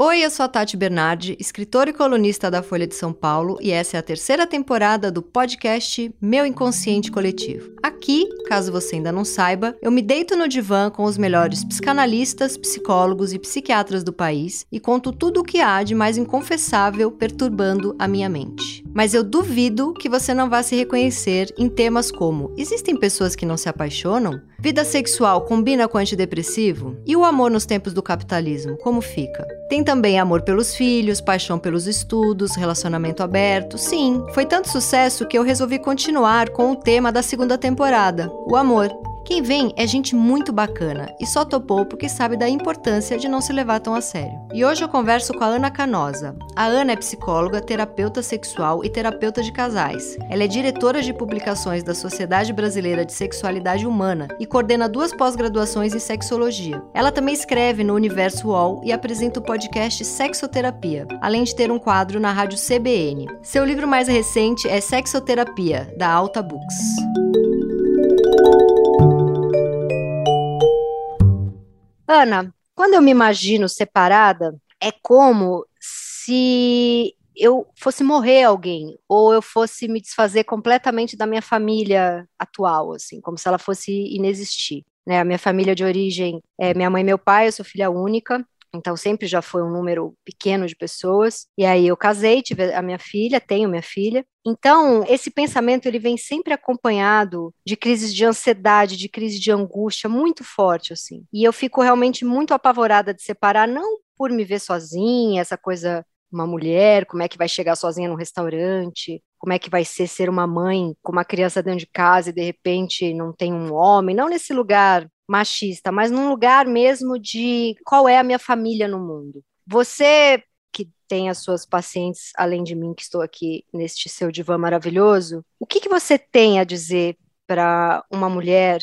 Oi, eu sou a Tati Bernardi, escritora e colunista da Folha de São Paulo, e essa é a terceira temporada do podcast Meu Inconsciente Coletivo. Aqui, caso você ainda não saiba, eu me deito no divã com os melhores psicanalistas, psicólogos e psiquiatras do país e conto tudo o que há de mais inconfessável perturbando a minha mente. Mas eu duvido que você não vá se reconhecer em temas como: existem pessoas que não se apaixonam? Vida sexual combina com antidepressivo? E o amor nos tempos do capitalismo, como fica? Tem também amor pelos filhos, paixão pelos estudos, relacionamento aberto. Sim, foi tanto sucesso que eu resolvi continuar com o tema da segunda temporada, o amor. Quem vem é gente muito bacana e só topou porque sabe da importância de não se levar tão a sério. E hoje eu converso com a Ana Canosa. A Ana é psicóloga, terapeuta sexual e terapeuta de casais. Ela é diretora de publicações da Sociedade Brasileira de Sexualidade Humana e coordena duas pós-graduações em sexologia. Ela também escreve no Universo UOL e apresenta o podcast Sexoterapia, além de ter um quadro na rádio CBN. Seu livro mais recente é Sexoterapia, da Alta Books. Ana, quando eu me imagino separada, é como se eu fosse morrer alguém, ou eu fosse me desfazer completamente da minha família atual, assim, como se ela fosse inexistir. Né? A minha família de origem é minha mãe e meu pai, eu sou filha única, então sempre já foi um número pequeno de pessoas. E aí eu casei, tive a minha filha, tenho minha filha. Então, esse pensamento ele vem sempre acompanhado de crises de ansiedade, de crise de angústia muito forte assim. E eu fico realmente muito apavorada de separar não por me ver sozinha, essa coisa uma mulher, como é que vai chegar sozinha no restaurante, como é que vai ser ser uma mãe com uma criança dentro de casa e de repente não tem um homem, não nesse lugar machista, mas num lugar mesmo de qual é a minha família no mundo. Você que tem as suas pacientes, além de mim que estou aqui neste seu divã maravilhoso, o que, que você tem a dizer para uma mulher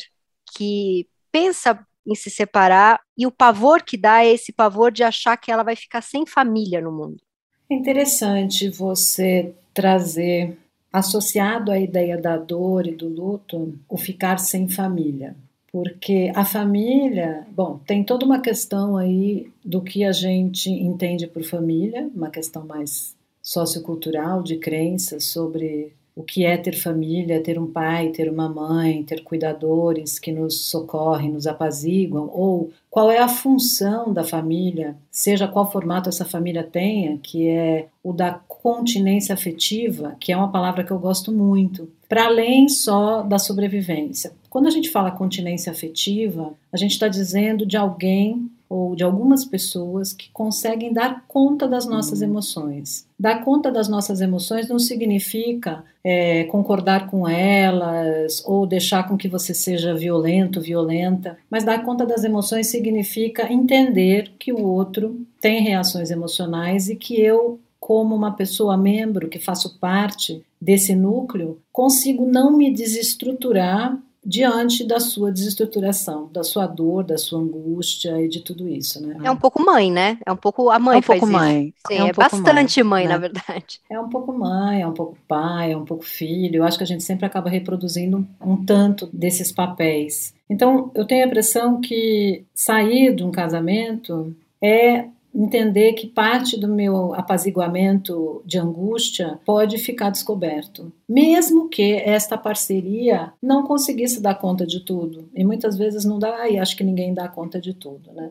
que pensa em se separar e o pavor que dá é esse pavor de achar que ela vai ficar sem família no mundo? É interessante você trazer, associado à ideia da dor e do luto, o ficar sem família. Porque a família, bom, tem toda uma questão aí do que a gente entende por família, uma questão mais sociocultural, de crenças sobre o que é ter família, ter um pai, ter uma mãe, ter cuidadores que nos socorrem, nos apaziguam, ou qual é a função da família, seja qual formato essa família tenha, que é o da continência afetiva, que é uma palavra que eu gosto muito, para além só da sobrevivência. Quando a gente fala continência afetiva, a gente está dizendo de alguém ou de algumas pessoas que conseguem dar conta das nossas uhum. emoções. Dar conta das nossas emoções não significa é, concordar com elas ou deixar com que você seja violento, violenta, mas dar conta das emoções significa entender que o outro tem reações emocionais e que eu como uma pessoa membro que faço parte desse núcleo, consigo não me desestruturar diante da sua desestruturação, da sua dor, da sua angústia e de tudo isso, né? É um pouco mãe, né? É um pouco a mãe é um faz pouco isso. mãe. Sim, é, um é bastante mãe, né? na verdade. É um pouco mãe, é um pouco pai, é um pouco filho. Eu acho que a gente sempre acaba reproduzindo um tanto desses papéis. Então, eu tenho a impressão que sair de um casamento é entender que parte do meu apaziguamento de angústia pode ficar descoberto, mesmo que esta parceria não conseguisse dar conta de tudo. E muitas vezes não dá, e acho que ninguém dá conta de tudo, né?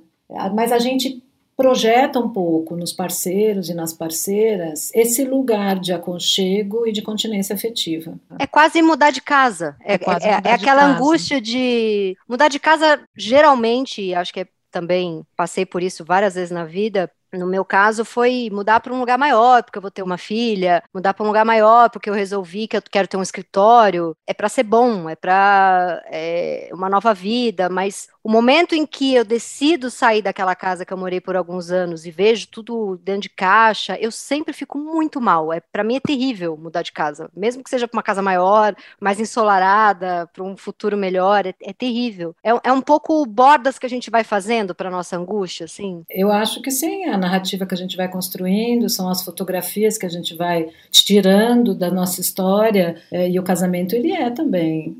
Mas a gente projeta um pouco nos parceiros e nas parceiras esse lugar de aconchego e de continência afetiva. É quase mudar de casa. É, é, é, é aquela casa. angústia de mudar de casa. Geralmente, acho que é também passei por isso várias vezes na vida. No meu caso, foi mudar para um lugar maior, porque eu vou ter uma filha, mudar para um lugar maior, porque eu resolvi que eu quero ter um escritório. É para ser bom, é para é, uma nova vida, mas o momento em que eu decido sair daquela casa que eu morei por alguns anos e vejo tudo dentro de caixa, eu sempre fico muito mal. É para mim é terrível mudar de casa, mesmo que seja para uma casa maior, mais ensolarada, para um futuro melhor, é, é terrível. É, é, um pouco bordas que a gente vai fazendo para nossa angústia, assim. Eu acho que sim. A narrativa que a gente vai construindo são as fotografias que a gente vai tirando da nossa história é, e o casamento ele é também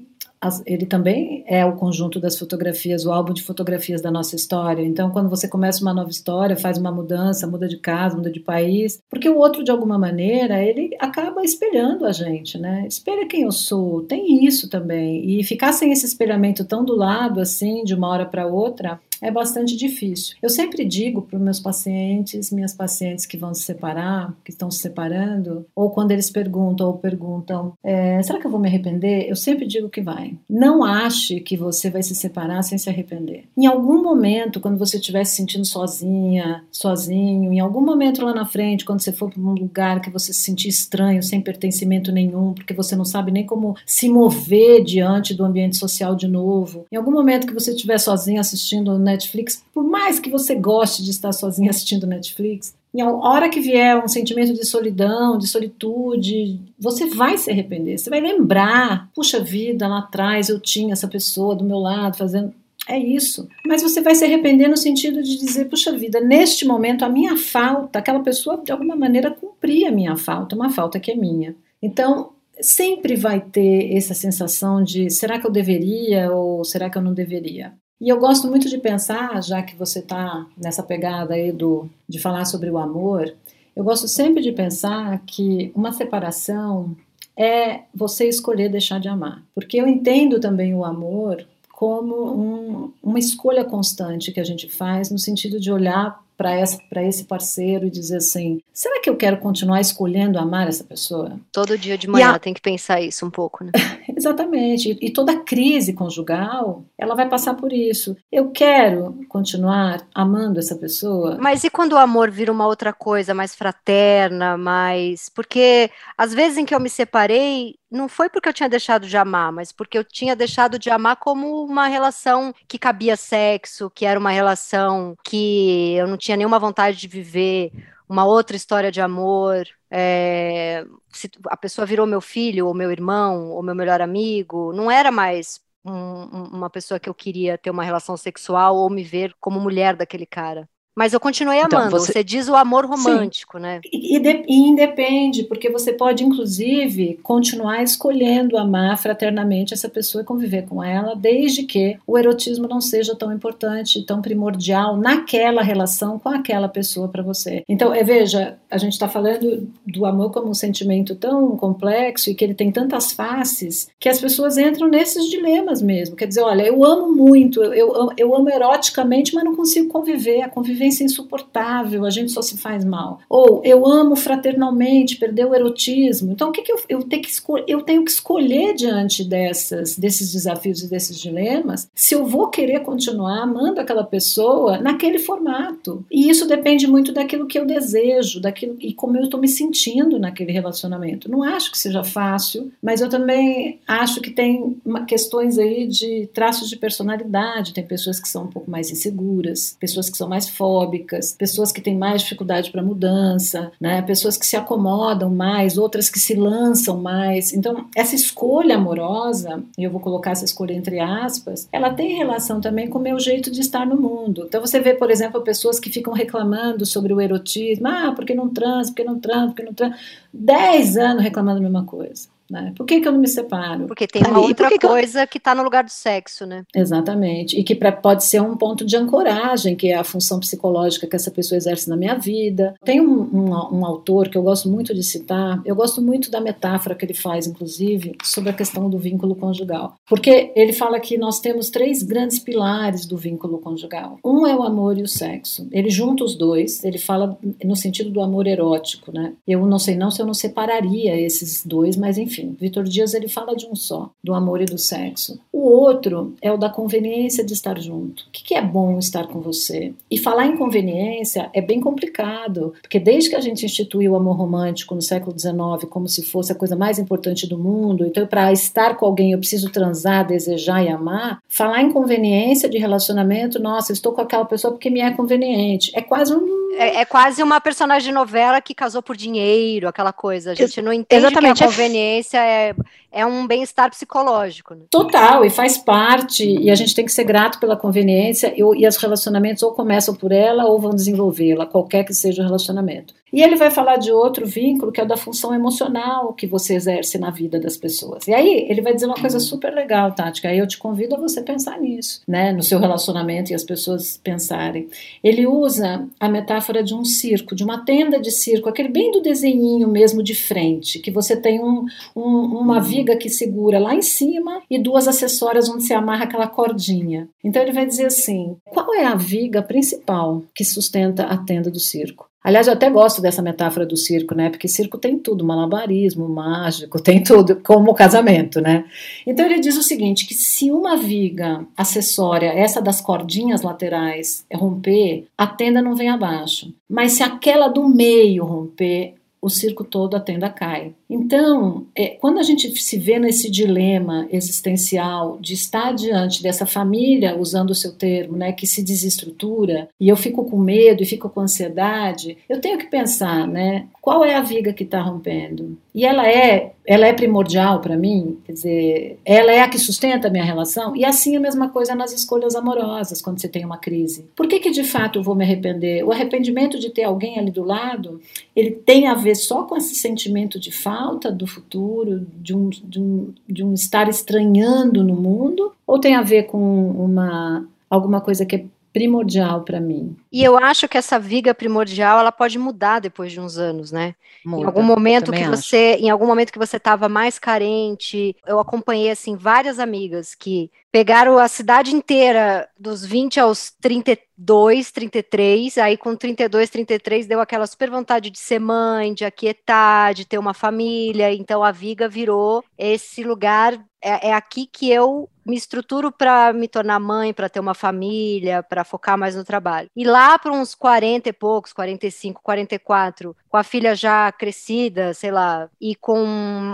ele também é o conjunto das fotografias, o álbum de fotografias da nossa história. Então, quando você começa uma nova história, faz uma mudança, muda de casa, muda de país, porque o outro, de alguma maneira, ele acaba espelhando a gente, né? Espelha quem eu sou, tem isso também. E ficar sem esse espelhamento tão do lado, assim, de uma hora para outra, é bastante difícil. Eu sempre digo para os meus pacientes, minhas pacientes que vão se separar, que estão se separando, ou quando eles perguntam ou perguntam, é, será que eu vou me arrepender? Eu sempre digo que vai. Não ache que você vai se separar sem se arrepender. Em algum momento, quando você estiver se sentindo sozinha, sozinho, em algum momento lá na frente, quando você for para um lugar que você se sentir estranho, sem pertencimento nenhum, porque você não sabe nem como se mover diante do ambiente social de novo, em algum momento que você estiver sozinho assistindo Netflix, por mais que você goste de estar sozinho assistindo Netflix, em a hora que vier um sentimento de solidão, de solitude, você vai se arrepender. Você vai lembrar, puxa vida, lá atrás eu tinha essa pessoa do meu lado fazendo é isso. Mas você vai se arrepender no sentido de dizer, puxa vida, neste momento a minha falta, aquela pessoa de alguma maneira cumpria a minha falta, uma falta que é minha. Então, sempre vai ter essa sensação de será que eu deveria ou será que eu não deveria? E eu gosto muito de pensar, já que você está nessa pegada aí do, de falar sobre o amor, eu gosto sempre de pensar que uma separação é você escolher deixar de amar. Porque eu entendo também o amor como um, uma escolha constante que a gente faz no sentido de olhar para esse parceiro e dizer assim: será que eu quero continuar escolhendo amar essa pessoa? Todo dia de manhã a... tem que pensar isso um pouco, né? Exatamente. E, toda crise conjugal, ela vai passar por isso. Eu quero continuar amando essa pessoa. Mas e quando o amor vira uma outra coisa, mais fraterna, mais. Porque às vezes em que eu me separei, não foi porque eu tinha deixado de amar, mas porque eu tinha deixado de amar como uma relação que cabia sexo, que era uma relação que eu não tinha nenhuma vontade de viver uma outra história de amor. É, se a pessoa virou meu filho, ou meu irmão, ou meu melhor amigo, não era mais um, uma pessoa que eu queria ter uma relação sexual ou me ver como mulher daquele cara. Mas eu continuei então, amando. Então, você... você... diz o amor romântico, Sim. né? E, e, e, independe, porque você pode, inclusive, continuar escolhendo amar fraternamente essa pessoa e conviver com ela, desde que o erotismo não seja tão importante, tão primordial naquela relação com aquela pessoa para você. Então, é, veja, a gente está falando do amor como um sentimento tão complexo e que ele tem tantas faces que as pessoas entram nesses dilemas mesmo. Quer dizer, olha, eu amo muito, eu, eu, eu amo eroticamente, mas não consigo conviver. A convivência convivência insuportável, a gente só se faz mal. Ou eu amo fraternalmente, perdeu o erotismo. Então, o que, que eu, eu, tenho que eu tenho que escolher diante dessas, desses desafios e desses dilemas se eu vou querer continuar amando aquela pessoa naquele formato. E isso depende muito daquilo que eu desejo, daquilo e como eu estou me sentindo naquele relacionamento. Não acho que seja fácil, mas eu também acho que tem questões aí de traços de personalidade. Tem pessoas que são um pouco mais inseguras, pessoas que são mais fortes pessoas que têm mais dificuldade para mudança, né? pessoas que se acomodam mais, outras que se lançam mais. Então, essa escolha amorosa, e eu vou colocar essa escolha entre aspas, ela tem relação também com o meu jeito de estar no mundo. Então, você vê, por exemplo, pessoas que ficam reclamando sobre o erotismo, ah, porque não trans, porque não trans, porque não trans, dez anos reclamando a mesma coisa. Né? Por que, que eu não me separo? Porque tem uma outra que coisa eu... que está no lugar do sexo, né? Exatamente. E que pra, pode ser um ponto de ancoragem, que é a função psicológica que essa pessoa exerce na minha vida. Tem um, um, um, autor que eu gosto muito de citar, eu gosto muito da metáfora que ele faz, inclusive, sobre a questão do vínculo conjugal. Porque ele fala que nós temos três grandes pilares do vínculo conjugal. Um é o amor e o sexo. Ele junta os dois, ele fala no sentido do amor erótico, né? Eu não sei não se eu não separaria esses dois, mas enfim enfim, Vitor Dias ele fala de um só, do amor e do sexo. O outro é o da conveniência de estar junto. O que é bom estar com você? E falar em conveniência é bem complicado, porque desde que a gente instituiu o amor romântico no século XIX como se fosse a coisa mais importante do mundo, então para estar com alguém eu preciso transar, desejar e amar, falar em conveniência de relacionamento, nossa, estou com aquela pessoa porque me é conveniente. É quase um é, é, quase uma personagem de novela que casou por dinheiro, aquela coisa. A gente não entende Exatamente. que a conveniência é, é um bem-estar psicológico. Né? Total, e faz parte, e a gente tem que ser grato pela conveniência, e, e os relacionamentos ou começam por ela ou vão desenvolvê-la, qualquer que seja o relacionamento. E ele vai falar de outro vínculo, que é o da função emocional que você exerce na vida das pessoas. E aí ele vai dizer uma coisa super legal, Tati, que aí eu te convido a você pensar nisso, né, no seu relacionamento e as pessoas pensarem. Ele usa a metáfora de um circo, de uma tenda de circo, aquele bem do desenhinho mesmo de frente, que você tem um, um, uma viga que segura lá em cima e duas acessórias onde se amarra aquela cordinha. Então ele vai dizer assim: qual é a viga principal que sustenta a tenda do circo? Aliás, eu até gosto dessa metáfora do circo, né? Porque circo tem tudo, malabarismo, mágico, tem tudo, como o casamento, né? Então ele diz o seguinte: que se uma viga acessória, essa das cordinhas laterais, romper, a tenda não vem abaixo. Mas se aquela do meio romper, o circo todo, a tenda cai. Então, é, quando a gente se vê nesse dilema existencial de estar diante dessa família, usando o seu termo, né, que se desestrutura, e eu fico com medo e fico com ansiedade, eu tenho que pensar, né, qual é a viga que está rompendo? E ela é, ela é primordial para mim, quer dizer, ela é a que sustenta a minha relação. E assim a mesma coisa nas escolhas amorosas, quando você tem uma crise. Por que que de fato eu vou me arrepender? O arrependimento de ter alguém ali do lado, ele tem a ver só com esse sentimento de falta do futuro, de um, de um, de um estar estranhando no mundo, ou tem a ver com uma alguma coisa que é primordial para mim. E eu acho que essa viga primordial, ela pode mudar depois de uns anos, né? Muda, em algum momento que acho. você, em algum momento que você estava mais carente, eu acompanhei assim várias amigas que pegaram a cidade inteira dos 20 aos 32, 33, aí com 32, 33 deu aquela super vontade de ser mãe, de aquietar, de ter uma família, então a viga virou esse lugar é, é aqui que eu me estruturo para me tornar mãe, para ter uma família, para focar mais no trabalho. E lá para uns 40 e poucos, 45, 44, com a filha já crescida, sei lá, e com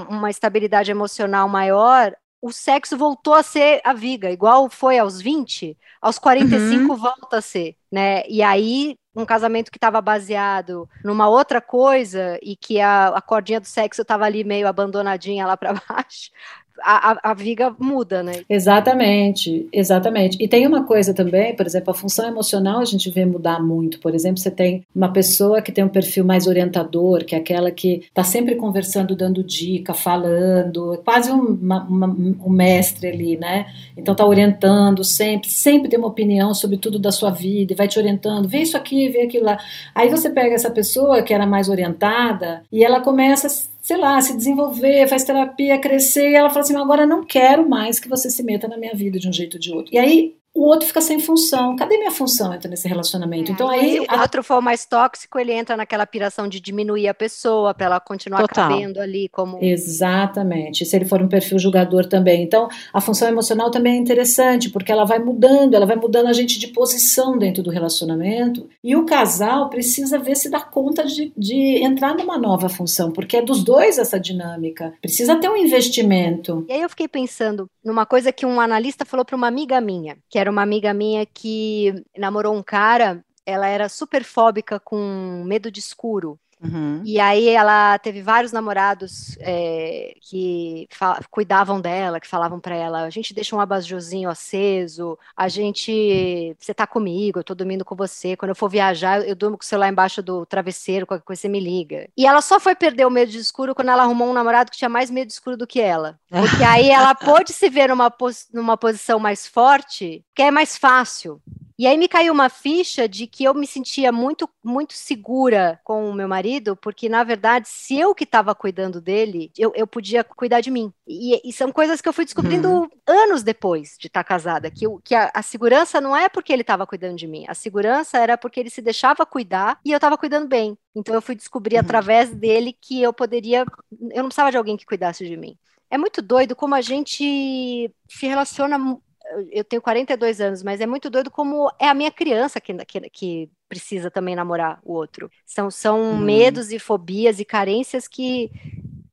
uma estabilidade emocional maior, o sexo voltou a ser a viga, igual foi aos 20, aos 45 uhum. volta a ser, né? E aí um casamento que estava baseado numa outra coisa e que a, a cordinha do sexo estava ali meio abandonadinha lá para baixo, a, a, viga muda, né? Exatamente, exatamente. E tem uma coisa também, por exemplo, a função emocional a gente vê mudar muito. Por exemplo, você tem uma pessoa que tem um perfil mais orientador, que é aquela que está sempre conversando, dando dica, falando, quase um, uma, uma, um mestre ali, né? Então tá orientando sempre, sempre tem uma opinião sobre tudo da sua vida e vai te orientando, vê isso aqui, vê aquilo lá. Aí você pega essa pessoa que era mais orientada e ela começa sei lá, se desenvolver, faz terapia, crescer, e ela fala assim: agora não quero mais que você se meta na minha vida de um jeito ou de outro. E aí o outro fica sem função. Cadê minha função entra nesse relacionamento? É, então aí se o a... outro for mais tóxico, ele entra naquela piração de diminuir a pessoa para ela continuar Total. cabendo ali como Exatamente. Se ele for um perfil julgador também. Então, a função emocional também é interessante, porque ela vai mudando, ela vai mudando a gente de posição dentro do relacionamento. E o casal precisa ver se dá conta de, de entrar numa nova função, porque é dos dois essa dinâmica. Precisa ter um investimento. E aí eu fiquei pensando numa coisa que um analista falou para uma amiga minha, que era uma amiga minha que namorou um cara, ela era super fóbica com medo de escuro. Uhum. E aí ela teve vários namorados é, que cuidavam dela, que falavam para ela: a gente deixa um abajurzinho aceso, a gente. Você tá comigo, eu tô dormindo com você. Quando eu for viajar, eu durmo com o celular embaixo do travesseiro, qualquer coisa você me liga. E ela só foi perder o medo de escuro quando ela arrumou um namorado que tinha mais medo de escuro do que ela. Porque aí ela pôde se ver numa, pos numa posição mais forte, que é mais fácil. E aí me caiu uma ficha de que eu me sentia muito, muito segura com o meu marido, porque na verdade, se eu que estava cuidando dele, eu, eu podia cuidar de mim. E, e, são coisas que eu fui descobrindo uhum. anos depois de estar tá casada, que, que a, a, segurança não é porque ele estava cuidando de mim, a segurança era porque ele se deixava cuidar e eu estava cuidando bem. Então eu fui descobrir uhum. através dele que eu poderia, eu não precisava de alguém que cuidasse de mim. É muito doido como a gente se relaciona eu tenho 42 anos, mas é muito doido como é a minha criança que, que, que precisa também namorar o outro. São, são hum. medos e fobias e carências que,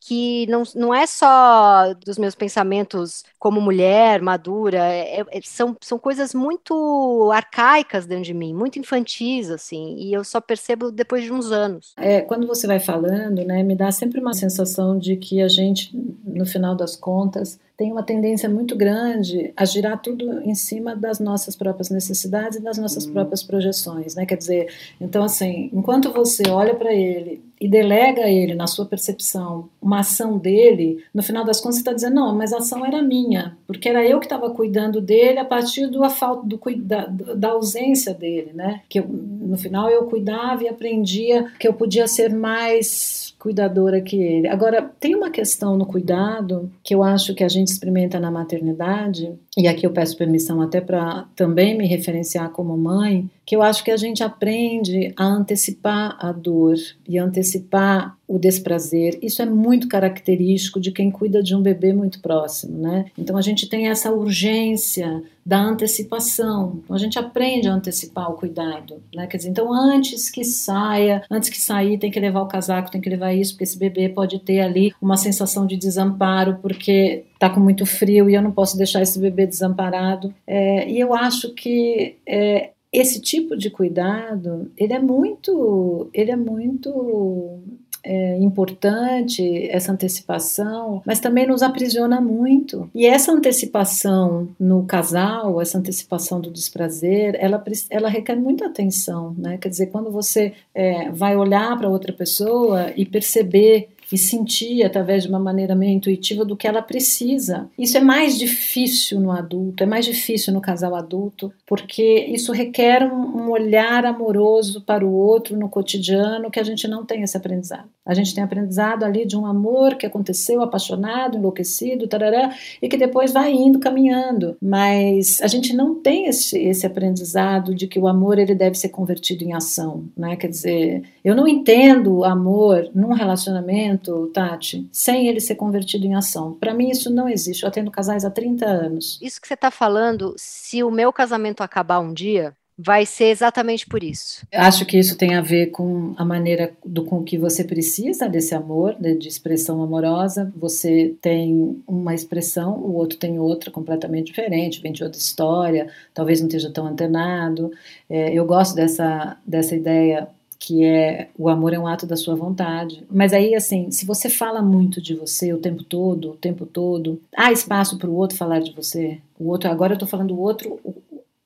que não, não é só dos meus pensamentos como mulher, madura, é, é, são, são coisas muito arcaicas dentro de mim, muito infantis, assim, e eu só percebo depois de uns anos. É, quando você vai falando, né, me dá sempre uma sensação de que a gente, no final das contas, tem uma tendência muito grande a girar tudo em cima das nossas próprias necessidades e das nossas uhum. próprias projeções, né? Quer dizer, então assim, enquanto você olha para ele e delega a ele na sua percepção uma ação dele, no final das contas você está dizendo não, mas a ação era minha, porque era eu que estava cuidando dele a partir do falta do da, da ausência dele, né? Que eu, no final eu cuidava e aprendia que eu podia ser mais cuidadora que ele. Agora, tem uma questão no cuidado que eu acho que a gente experimenta na maternidade, e aqui eu peço permissão até para também me referenciar como mãe, que eu acho que a gente aprende a antecipar a dor e antecipar o desprazer. Isso é muito característico de quem cuida de um bebê muito próximo, né? Então a gente tem essa urgência da antecipação. Então a gente aprende a antecipar o cuidado, né? Quer dizer, então antes que saia, antes que sair, tem que levar o casaco, tem que levar isso, porque esse bebê pode ter ali uma sensação de desamparo porque tá com muito frio e eu não posso deixar esse bebê desamparado. É, e eu acho que é, esse tipo de cuidado ele é muito ele é muito é, importante essa antecipação, mas também nos aprisiona muito. E essa antecipação no casal, essa antecipação do desprazer, ela, ela requer muita atenção, né? Quer dizer, quando você é, vai olhar para outra pessoa e perceber e sentir através de uma maneira meio intuitiva do que ela precisa. Isso é mais difícil no adulto, é mais difícil no casal adulto, porque isso requer um, olhar amoroso para o outro no cotidiano que a gente não tem esse aprendizado. A gente tem aprendizado ali de um amor que aconteceu, apaixonado, enlouquecido, tarará, e que depois vai indo, caminhando. Mas a gente não tem esse, esse aprendizado de que o amor ele deve ser convertido em ação, né? Quer dizer, eu não entendo amor num relacionamento momento, Tati, sem ele ser convertido em ação. Para mim, isso não existe. Eu atendo casais há 30 anos. Isso que você está falando, se o meu casamento acabar um dia, vai ser exatamente por isso. Acho que isso tem a ver com a maneira do com que você precisa desse amor, de, de, expressão amorosa. Você tem uma expressão, o outro tem outra completamente diferente, vem de outra história, talvez não esteja tão antenado. É, eu gosto dessa, dessa ideia que é o amor é um ato da sua vontade. Mas aí, assim, se você fala muito de você o tempo todo, o tempo todo, há espaço para o outro falar de você. O outro, agora eu estou falando o outro, o,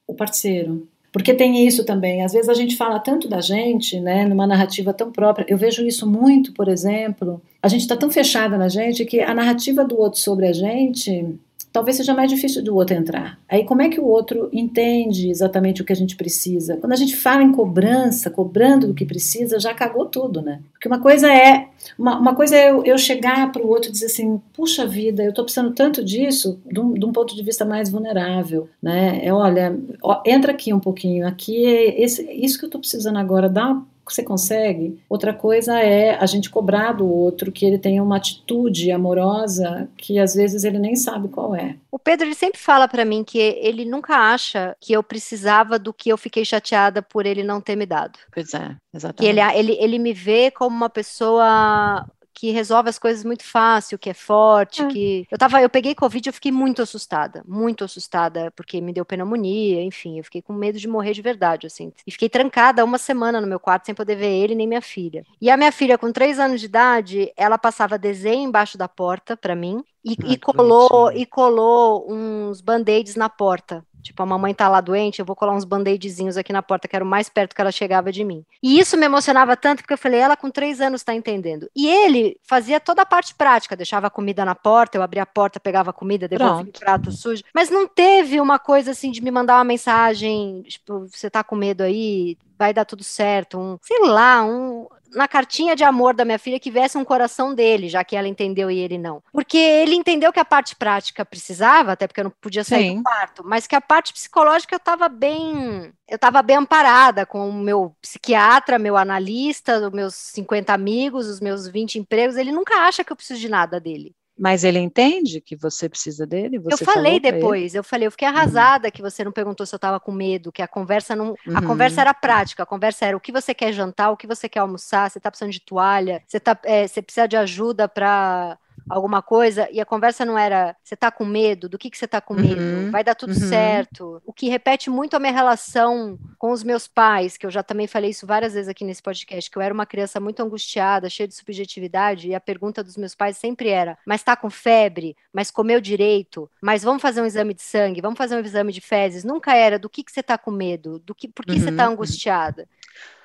o parceiro. Porque tem isso também. Às vezes a gente fala tanto da gente, né, numa narrativa tão própria. Eu vejo isso muito, por exemplo. A gente está tão fechada na gente que a narrativa do outro sobre a gente talvez seja mais difícil do outro entrar. Aí como é que o outro entende exatamente o que a gente precisa? Quando a gente fala em cobrança, cobrando do que precisa, já cagou tudo, né? Porque uma coisa é uma, uma coisa é eu, eu chegar para o outro e dizer assim, puxa vida, eu estou precisando tanto disso, de um, de um, ponto de vista mais vulnerável, né? É, olha, ó, entra aqui um pouquinho, aqui é esse, isso que eu estou precisando agora, dá você consegue. Outra coisa é a gente cobrar do outro que ele tenha uma atitude amorosa que às vezes ele nem sabe qual é. O Pedro ele sempre fala para mim que ele nunca acha que eu precisava do que eu fiquei chateada por ele não ter me dado. Pois é, exatamente. Que ele, ele, ele me vê como uma pessoa que resolve as coisas muito fácil, que é forte, é. que eu tava, eu peguei covid, eu fiquei muito assustada, muito assustada, porque me deu pneumonia, enfim, eu fiquei com medo de morrer de verdade, assim. E fiquei trancada uma semana no meu quarto sem poder ver ele nem minha filha. E a minha filha, com três anos de idade, ela passava desenho embaixo da porta para mim e, ah, e colou e colou uns band-aids na porta Tipo, a mamãe tá lá doente, eu vou colar uns band-aidzinhos aqui na porta, que era o mais perto que ela chegava de mim. E isso me emocionava tanto, porque eu falei, ela com três anos tá entendendo. E ele fazia toda a parte prática, deixava a comida na porta, eu abria a porta, pegava a comida, devolvia o prato sujo. Mas não teve uma coisa assim de me mandar uma mensagem, tipo, você tá com medo aí, vai dar tudo certo, um, sei lá, um na cartinha de amor da minha filha que viesse um coração dele, já que ela entendeu e ele não. Porque ele entendeu que a parte prática precisava, até porque eu não podia sair Sim. do quarto, mas que a parte psicológica eu estava bem, eu estava bem amparada com o meu psiquiatra, meu analista, os meus 50 amigos, os meus 20 empregos, ele nunca acha que eu preciso de nada dele. Mas ele entende que você precisa dele? Você eu falei depois, eu falei, eu fiquei uhum. arrasada uhum. que você não perguntou se eu estava com medo, que a conversa não. Uhum. A conversa era prática, a conversa era o que você quer jantar, o que você quer almoçar, você está precisando de toalha, você, tá, é, você precisa de ajuda para alguma coisa e a conversa não era você tá com medo, do que que você tá com medo, uhum, vai dar tudo uhum. certo. O que repete muito a minha relação com os meus pais, que eu já também falei isso várias vezes aqui nesse podcast, que eu era uma criança muito angustiada, cheia de subjetividade e a pergunta dos meus pais sempre era: "Mas tá com febre? Mas comeu direito? Mas vamos fazer um exame de sangue? Vamos fazer um exame de fezes?" Nunca era do que que você tá com medo, do que por que uhum. você tá uhum. angustiada.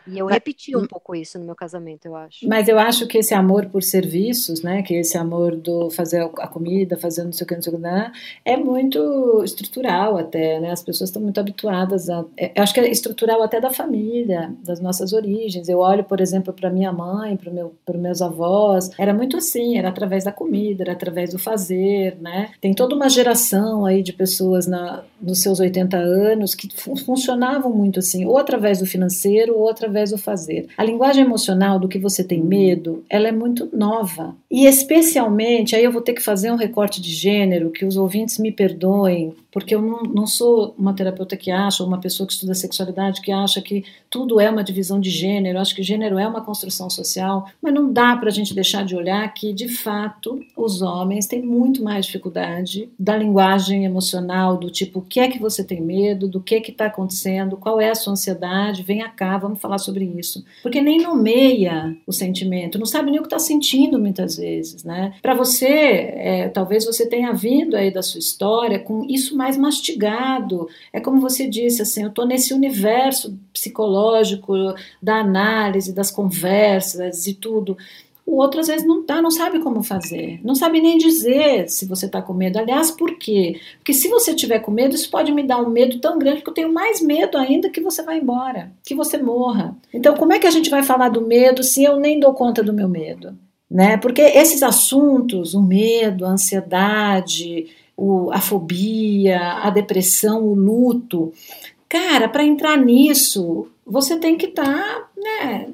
E eu repeti um pouco isso no meu casamento, eu acho. Mas eu acho que esse amor por serviços, né, que esse amor do fazer a comida, fazer não sei o que, não sei o que, né, é muito estrutural até, né? As pessoas estão muito habituadas a. É, eu acho que é estrutural até da família, das nossas origens. Eu olho, por exemplo, para minha mãe, para meu, os meus avós, era muito assim, era através da comida, era através do fazer, né? Tem toda uma geração aí de pessoas na, nos seus 80 anos que fun funcionavam muito assim, ou através do financeiro, ou através através do fazer. A linguagem emocional do que você tem medo, ela é muito nova. E especialmente, aí eu vou ter que fazer um recorte de gênero, que os ouvintes me perdoem, porque eu não, não sou uma terapeuta que acha, ou uma pessoa que estuda sexualidade que acha que tudo é uma divisão de gênero. Eu acho que gênero é uma construção social, mas não dá para a gente deixar de olhar que, de fato, os homens têm muito mais dificuldade da linguagem emocional, do tipo, o que é que você tem medo, do que é que está acontecendo, qual é a sua ansiedade, venha cá, vamos falar sobre isso. Porque nem nomeia o sentimento, não sabe nem o que está sentindo muitas vezes, né? Para você, é, talvez você tenha vindo aí da sua história com isso mais mastigado. É como você disse, assim, eu estou nesse universo psicológico da análise, das conversas e tudo. O outro às vezes não tá, não sabe como fazer, não sabe nem dizer se você está com medo. Aliás, por quê? Porque se você tiver com medo, isso pode me dar um medo tão grande que eu tenho mais medo ainda que você vá embora, que você morra. Então, como é que a gente vai falar do medo se eu nem dou conta do meu medo? Né? Porque esses assuntos, o medo, a ansiedade, o, a fobia, a depressão, o luto, cara, para entrar nisso, você tem que estar, tá, né?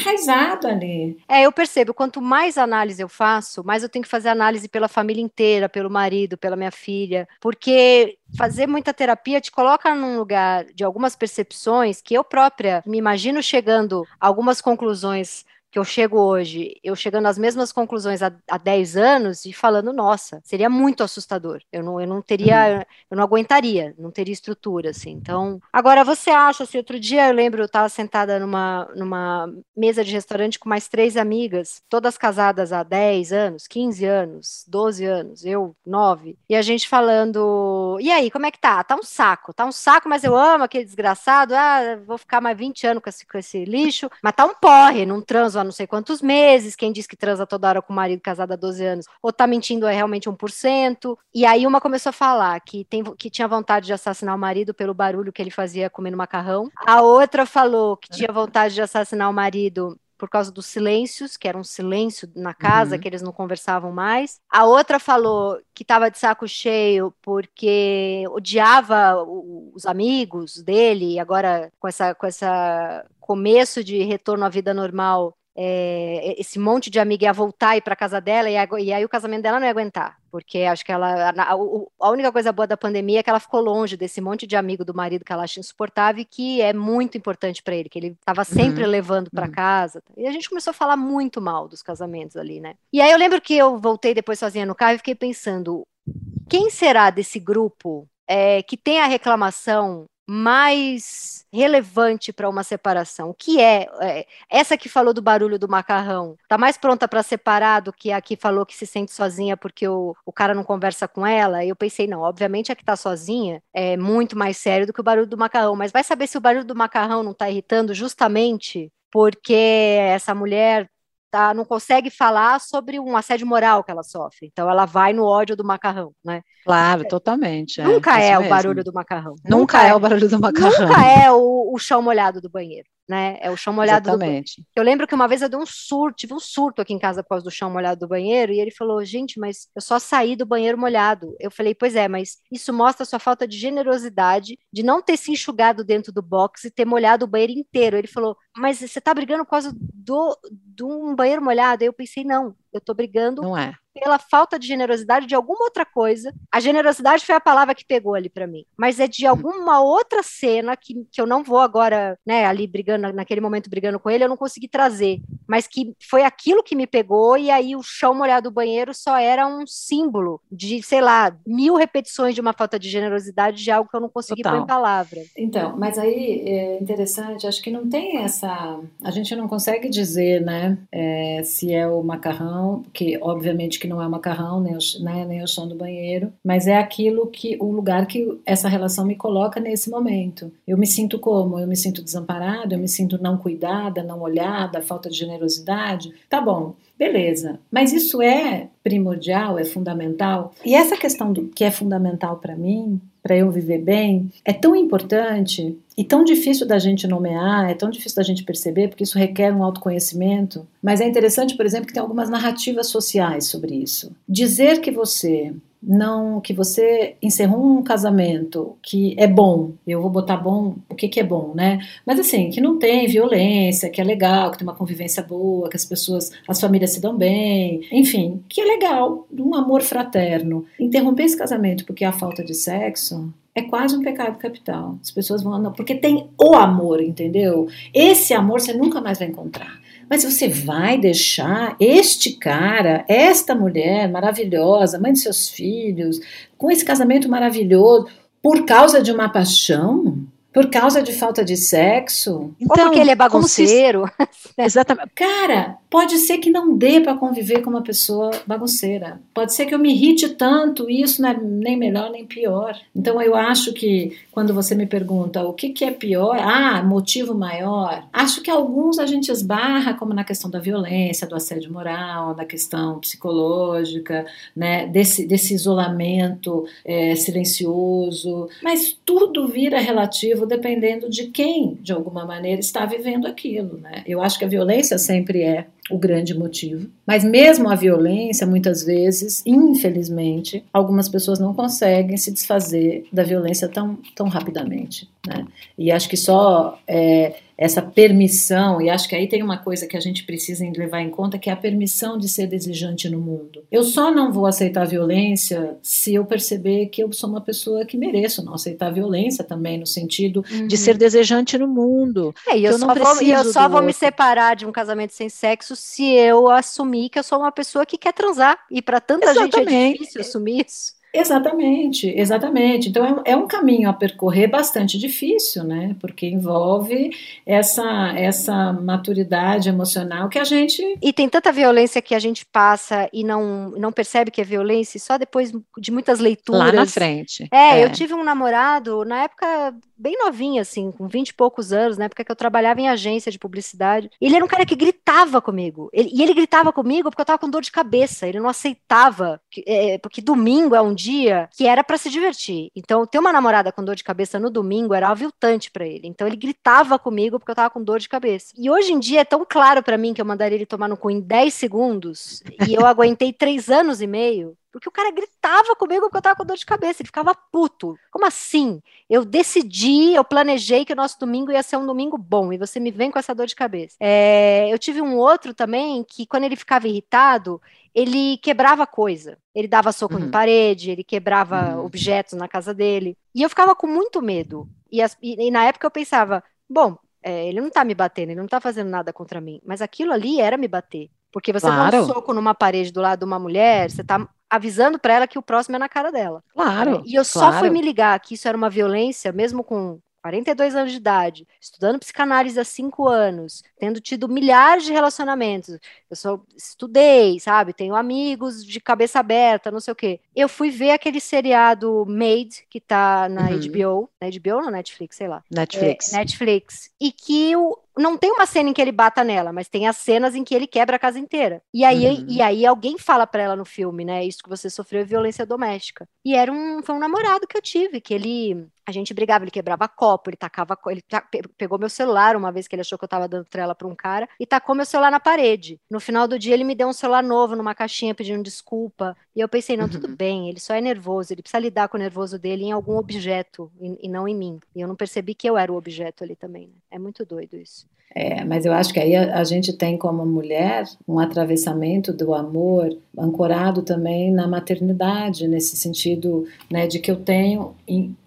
enraizado ali. É, eu percebo, quanto mais análise eu faço, mais eu tenho que fazer análise pela família inteira, pelo marido, pela minha filha, porque fazer muita terapia te coloca num lugar de algumas percepções que eu própria me imagino chegando a algumas conclusões que eu chego hoje, eu chegando às mesmas conclusões há, há 10 anos e falando, nossa, seria muito assustador. Eu não, eu não teria, uhum. eu não aguentaria, não teria estrutura, assim. Então, agora você acha, assim, outro dia eu lembro, eu estava sentada numa, numa mesa de restaurante com mais três amigas, todas casadas há 10 anos, 15 anos, 12 anos, eu 9, e a gente falando, e aí, como é que tá? Tá um saco, tá um saco, mas eu amo aquele desgraçado, ah, vou ficar mais 20 anos com esse, com esse lixo, mas tá um porre, não transo há não sei quantos meses, quem diz que transa toda hora com o marido casado há 12 anos, ou tá mentindo é realmente 1%. E aí uma começou a falar que, tem, que tinha vontade de assassinar o marido pelo barulho que ele fazia comendo macarrão. A outra falou que tinha vontade de assassinar o marido por causa dos silêncios, que era um silêncio na casa, uhum. que eles não conversavam mais. A outra falou que estava de saco cheio porque odiava os amigos dele, e agora com essa, com essa começo de retorno à vida normal, é, esse monte de amiga ia voltar e ir para casa dela, e, e, aí o casamento dela não ia aguentar, porque acho que ela. A, a, única coisa boa da pandemia é que ela ficou longe desse monte de amigo do marido que ela acha insuportável e que é muito importante para ele, que ele estava sempre uhum. levando para uhum. casa. E a gente começou a falar muito mal dos casamentos ali, né? E aí eu lembro que eu voltei depois sozinha no carro e fiquei pensando: quem será desse grupo é, que tem a reclamação mais relevante para uma separação? Que é, é, essa que falou do barulho do macarrão? Tá mais pronta para separar do que a que falou que se sente sozinha porque o, o cara não conversa com ela? Eu pensei, não, obviamente a que está sozinha é muito mais sério do que o barulho do macarrão, mas vai saber se o barulho do macarrão não está irritando justamente porque essa mulher tá, não consegue falar sobre um assédio moral que ela sofre. Então ela vai no ódio do macarrão, né? Claro, é, totalmente. É, nunca é, é o barulho do macarrão. Nunca, nunca é, é o barulho do macarrão. Nunca é o, o chão molhado do banheiro né? É o chão molhado Exatamente. do Eu lembro que uma vez eu dei um surto, tive um surto aqui em casa após do chão molhado do banheiro, e ele falou: gente, mas eu só saí do banheiro molhado. Eu falei, pois é, mas isso mostra a sua falta de generosidade de não ter se enxugado dentro do box e ter molhado o banheiro inteiro. Ele falou, mas você tá brigando por causa do, de um banheiro molhado. Aí eu pensei, não, eu tô brigando Não é. pela falta de generosidade de alguma outra coisa. A generosidade foi a palavra que pegou ali para mim. Mas é de alguma outra cena que, que eu não vou agora, né, ali brigando, naquele momento brigando com ele, eu não consegui trazer. Mas que foi aquilo que me pegou, e aí o chão molhado do banheiro só era um símbolo de, sei lá, mil repetições de uma falta de generosidade de algo que eu não consegui Total. pôr em palavra. Então, mas aí é interessante, acho que não tem essa. A gente não consegue dizer, né, é, se é o macarrão, que obviamente que não é macarrão, nem o, né, nem o chão do banheiro, mas é aquilo que, o lugar que essa relação me coloca nesse momento. Eu me sinto como? Eu me sinto desamparado, eu me sinto não cuidada, não olhada, falta de generosidade. Tá bom, beleza. Mas isso é primordial, é fundamental. E essa questão do que é fundamental para mim, para eu viver bem, é tão importante e tão difícil da gente nomear, é tão difícil da gente perceber, porque isso requer um autoconhecimento. Mas é interessante, por exemplo, que tem algumas narrativas sociais sobre isso. Dizer que você não que você encerrou um casamento que é bom, eu vou botar bom, o que que é bom, né? Mas assim, que não tem violência, que é legal, que tem uma convivência boa, que as pessoas, as famílias se dão bem, enfim, que é legal, um amor fraterno. Interromper esse casamento porque há falta de sexo é quase um pecado capital. As pessoas vão, não, porque tem o amor, entendeu? Esse amor você nunca mais vai encontrar. Mas você vai deixar este cara, esta mulher maravilhosa, mãe de seus filhos, com esse casamento maravilhoso, por causa de uma paixão? Por causa de falta de sexo? Ou porque ele é como se- bagunceiro. Exatamente. Cara, pode ser que não dê para conviver com uma pessoa bagunceira. Pode ser que eu me irrite tanto, e isso não é nem melhor nem pior. Então eu acho que quando você me pergunta o que, que é pior, ah, motivo maior, acho que alguns a gente esbarra, como na questão da violência, do assédio moral, da questão psicológica, né, desse, desse isolamento é, silencioso, mas tudo vira relativo dependendo de quem, de alguma maneira, está vivendo aquilo. Né? Eu acho que a violência sempre é o grande motivo. Mas mesmo a violência, muitas vezes, infelizmente, algumas pessoas não conseguem se desfazer da violência tão, tão rapidamente. Né? E acho que só é, essa permissão, e acho que aí tem uma coisa que a gente precisa levar em conta, que é a permissão de ser desejante no mundo. Eu só não vou aceitar violência se eu perceber que eu sou uma pessoa que mereço não aceitar violência também, no sentido De ser desejante no mundo. É, e eu, eu não só vou, eu só vou me separar de um casamento sem sexo se eu assumir que eu sou uma pessoa que quer transar. E para tanta gente é Exatamente. difícil assumir isso. Exatamente, exatamente. Então é, é um caminho a percorrer bastante difícil, né? Porque envolve essa, essa maturidade emocional que a gente. E tem tanta violência que a gente passa e não, não percebe que é violência, só depois de muitas leituras. Lá na frente. É, eu tive um namorado, na época, bem novinha, assim, com 20 e poucos anos, na época que eu trabalhava em agência de publicidade. Ele era um cara que gritava comigo. Ele- e ele gritava comigo porque eu tava com dor de cabeça. Ele não aceitava, que- é, porque domingo é um dia que era pra se divertir. Então, ter uma namorada com dor de cabeça no domingo era aviltante pra ele. Então, ele gritava comigo porque eu tava com dor de cabeça. E hoje em dia é tão claro pra mim que eu mandaria ele tomar no cu em 10 segundos, e eu aguentei três anos e meio. Porque o cara gritava comigo porque eu tava com dor de cabeça, ele ficava puto. Como assim? Eu decidi, eu planejei que o nosso domingo ia ser um domingo bom, e você me vem com essa dor de cabeça. É, eu tive um outro também que, quando ele ficava irritado, ele quebrava coisa. Ele dava soco em Uhum. parede, ele quebrava Uhum. objetos na casa dele. E eu ficava com muito medo. E, as- e- e na época eu pensava, bom, é, ele não tá me batendo, ele não tá fazendo nada contra mim. Mas aquilo ali era me bater. Porque você dá um Claro. soco numa parede do lado de uma mulher, você tá avisando pra ela que o próximo é na cara dela. Claro. E eu só claro. fui me ligar que isso era uma violência, mesmo com 42 anos de idade, estudando psicanálise há cinco anos, tendo tido milhares de relacionamentos. Eu só estudei, sabe? Tenho amigos de cabeça aberta, não sei o quê. Eu fui ver aquele seriado Made, que tá na Uhum. HBO, na HBO ou na Netflix, sei lá. Netflix. É, Netflix. E que o, não tem uma cena em que ele bata nela, mas tem as cenas em que ele quebra a casa inteira. E aí, Uhum. e aí alguém fala pra ela no filme, né? Isso que você sofreu é violência doméstica. E era um, foi um namorado que eu tive, que ele. A gente brigava, ele quebrava copo, ele tacava. Ele pegou meu celular uma vez que ele achou que eu tava dando trela pra um cara e tacou meu celular na parede. No final do dia, ele me deu um celular novo numa caixinha pedindo desculpa. E eu pensei, não, tudo Uhum. Bem, ele só é nervoso, ele precisa lidar com o nervoso dele em algum objeto e, e não em mim. E eu não percebi que eu era o objeto ali também, né? É muito doido isso. É, mas eu acho que aí a, a, gente tem como mulher um atravessamento do amor ancorado também na maternidade, nesse sentido né, de que eu tenho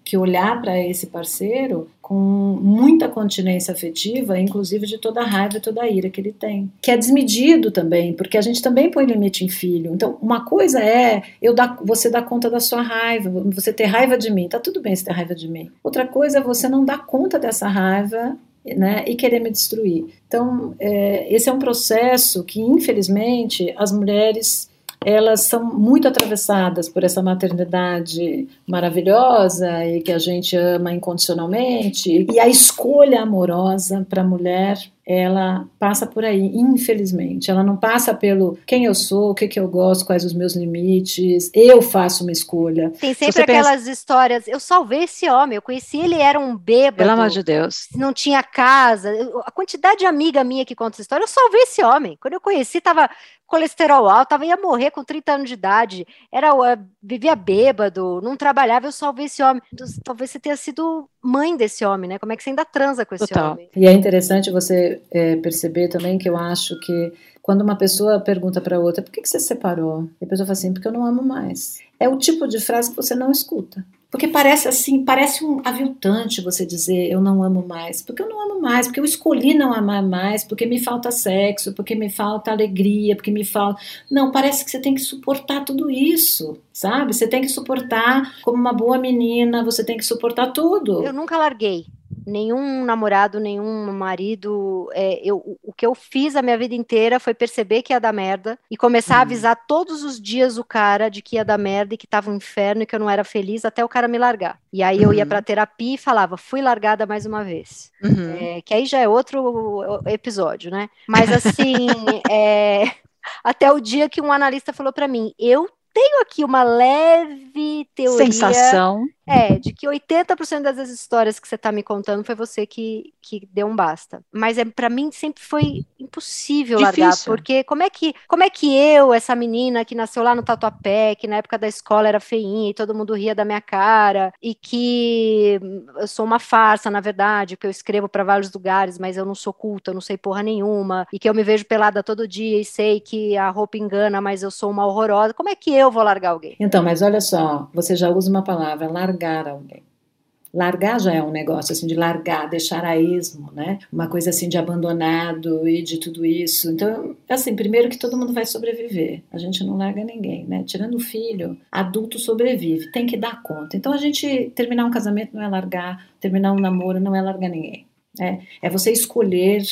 que olhar para esse parceiro com muita continência afetiva, inclusive de toda a raiva e toda a ira que ele tem. Que é desmedido também, porque a gente também põe limite em filho. Então, uma coisa é eu dar, você dar conta da sua raiva, você ter raiva de mim, tá tudo bem você ter raiva de mim. Outra coisa é você não dar conta dessa raiva né, e querer me destruir. Então, é, esse é um processo que, infelizmente, as mulheres elas são muito atravessadas por essa maternidade maravilhosa e que a gente ama incondicionalmente. E a escolha amorosa para a mulher ela passa por aí, infelizmente. Ela não passa pelo quem eu sou, o que, que eu gosto, quais os meus limites. Eu faço uma escolha. Tem sempre aquelas pensa... histórias. Eu salvei esse homem, eu conheci ele, era um bêbado. Pelo amor de Deus. Não tinha casa. A quantidade de amiga minha que conta essa história, eu salvei esse homem. Quando eu conheci, tava colesterol alto, tava, ia morrer com 30 anos de idade, era, eh, vivia bêbado, não trabalhava, eu salvei esse homem. Então, talvez você tenha sido mãe desse homem, né? Como é que você ainda transa com esse Total. homem? E é interessante você é, perceber também que eu acho que quando uma pessoa pergunta para outra, por que, que você separou? E a pessoa fala assim, porque eu não amo mais. É o tipo de frase que você não escuta. Porque parece assim, parece um aviltante você dizer eu não amo mais. Porque eu não amo mais, porque eu escolhi não amar mais, porque me falta sexo, porque me falta alegria, porque me falta. Não, parece que você tem que suportar tudo isso, sabe? Você tem que suportar como uma boa menina, você tem que suportar tudo. Eu nunca larguei nenhum namorado, nenhum marido. É, eu, o que eu fiz a minha vida inteira foi perceber que ia dar merda e começar a uhum. avisar todos os dias o cara de que ia dar merda e que tava um inferno e que eu não era feliz até o cara me largar. E aí eu ia uhum. pra terapia e falava, fui largada mais uma vez. Uhum. É, que aí já é outro episódio, né? Mas assim, é, até o dia que um analista falou para mim, eu tenho aqui uma leve teoria. Sensação. É, de que 80% das histórias que você está me contando foi você que, que deu um basta. Mas é para mim sempre foi impossível Difícil. largar, porque como é que como é que eu, essa menina que nasceu lá no Tatuapé, que na época da escola era feinha e todo mundo ria da minha cara, e que eu sou uma farsa, na verdade, que eu escrevo para vários lugares, mas eu não sou culta, eu não sei porra nenhuma, e que eu me vejo pelada todo dia e sei que a roupa engana, mas eu sou uma horrorosa. Como é que eu vou largar alguém? Então, mas olha só, você já usa uma palavra, largar largar alguém. Largar já é um negócio assim de largar, deixar a esmo, né? Uma coisa assim de abandonado e de tudo isso. Então, assim, primeiro que todo mundo vai sobreviver. A gente não larga ninguém, né? Tirando o filho, adulto sobrevive, tem que dar conta. Então, a gente terminar um casamento não é largar, terminar um namoro não é largar ninguém. É, é você escolher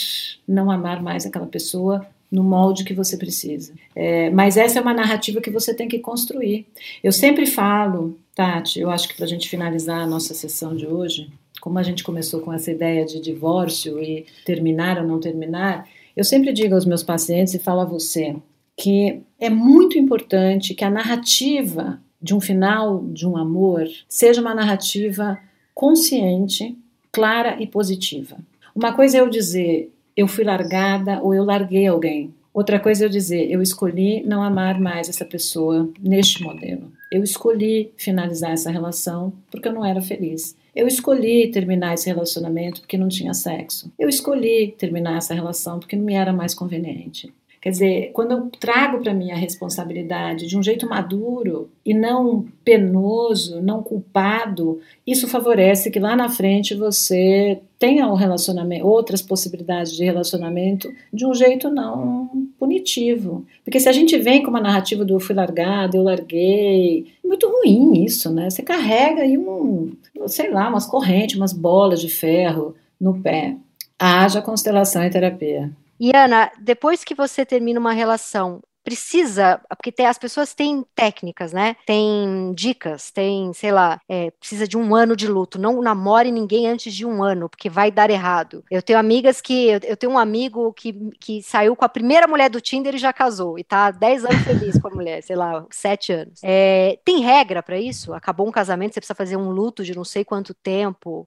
não amar mais aquela pessoa no molde que você precisa. É, mas essa é uma narrativa que você tem que construir. Eu sempre falo, Tati, eu acho que para a gente finalizar a nossa sessão de hoje, como a gente começou com essa ideia de divórcio e terminar ou não terminar, eu sempre digo aos meus pacientes e falo a você que é muito importante que a narrativa de um final de um amor seja uma narrativa consciente, clara e positiva. Uma coisa é eu dizer eu fui largada ou eu larguei alguém. Outra coisa é eu dizer, eu escolhi não amar mais essa pessoa neste modelo. Eu escolhi finalizar essa relação porque eu não era feliz. Eu escolhi terminar esse relacionamento porque não tinha sexo. Eu escolhi terminar essa relação porque não me era mais conveniente. Quer dizer, quando eu trago para mim a responsabilidade de um jeito maduro e não penoso, não culpado, isso favorece que lá na frente você tenha um relacionamento, outras possibilidades de relacionamento de um jeito não punitivo. Porque se a gente vem com uma narrativa do eu fui largado, eu larguei, é muito ruim isso, né? Você carrega aí um, sei lá, umas correntes, umas bolas de ferro no pé. Haja constelação e terapia. E Ana, depois que você termina uma relação, precisa, porque tem, as pessoas têm técnicas, né? Tem dicas, tem, sei lá, é, precisa de um ano de luto. Não namore ninguém antes de um ano, porque vai dar errado. Eu tenho amigas que, eu, tenho um amigo que, que saiu com a primeira mulher do Tinder e já casou, e tá há 10 anos feliz com a mulher, sei lá, 7 anos. É, tem regra para isso? Acabou um casamento, você precisa fazer um luto de não sei quanto tempo?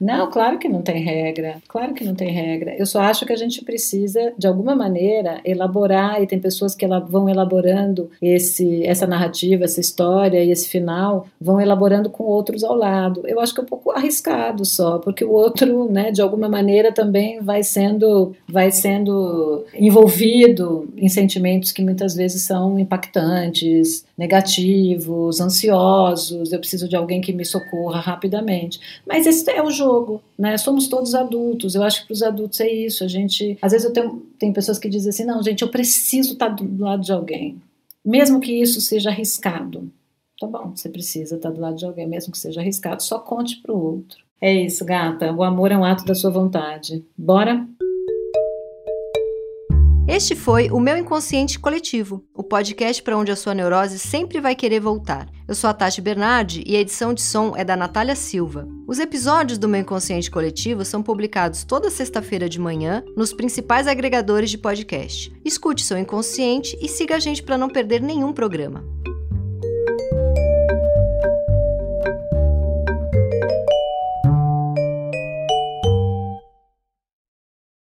Não, claro que não tem regra, claro que não tem regra. Eu só acho que a gente precisa, de alguma maneira, elaborar, e tem pessoas que elaboram vão elaborando esse, essa narrativa, essa história e esse final, vão elaborando com outros ao lado. Eu acho que é um pouco arriscado só, porque o outro, né, de alguma maneira também vai sendo, vai sendo envolvido em sentimentos que muitas vezes são impactantes, negativos, ansiosos. Eu preciso de alguém que me socorra rapidamente. Mas esse é o jogo, né? Somos todos adultos. Eu acho que para os adultos é isso. A gente, às vezes eu tenho tem pessoas que dizem assim, não, gente, eu preciso estar do lado de alguém, mesmo que isso seja arriscado. Tá bom, você precisa estar do lado de alguém, mesmo que seja arriscado, só conte para o outro. É isso, gata. O amor é um ato da sua vontade. Bora? Este foi o Meu Inconsciente Coletivo, o podcast para onde a sua neurose sempre vai querer voltar. Eu sou a Tati Bernardi e a edição de som é da Natália Silva. Os episódios do Meu Inconsciente Coletivo são publicados toda sexta-feira de manhã nos principais agregadores de podcast. Escute seu inconsciente e siga a gente para não perder nenhum programa.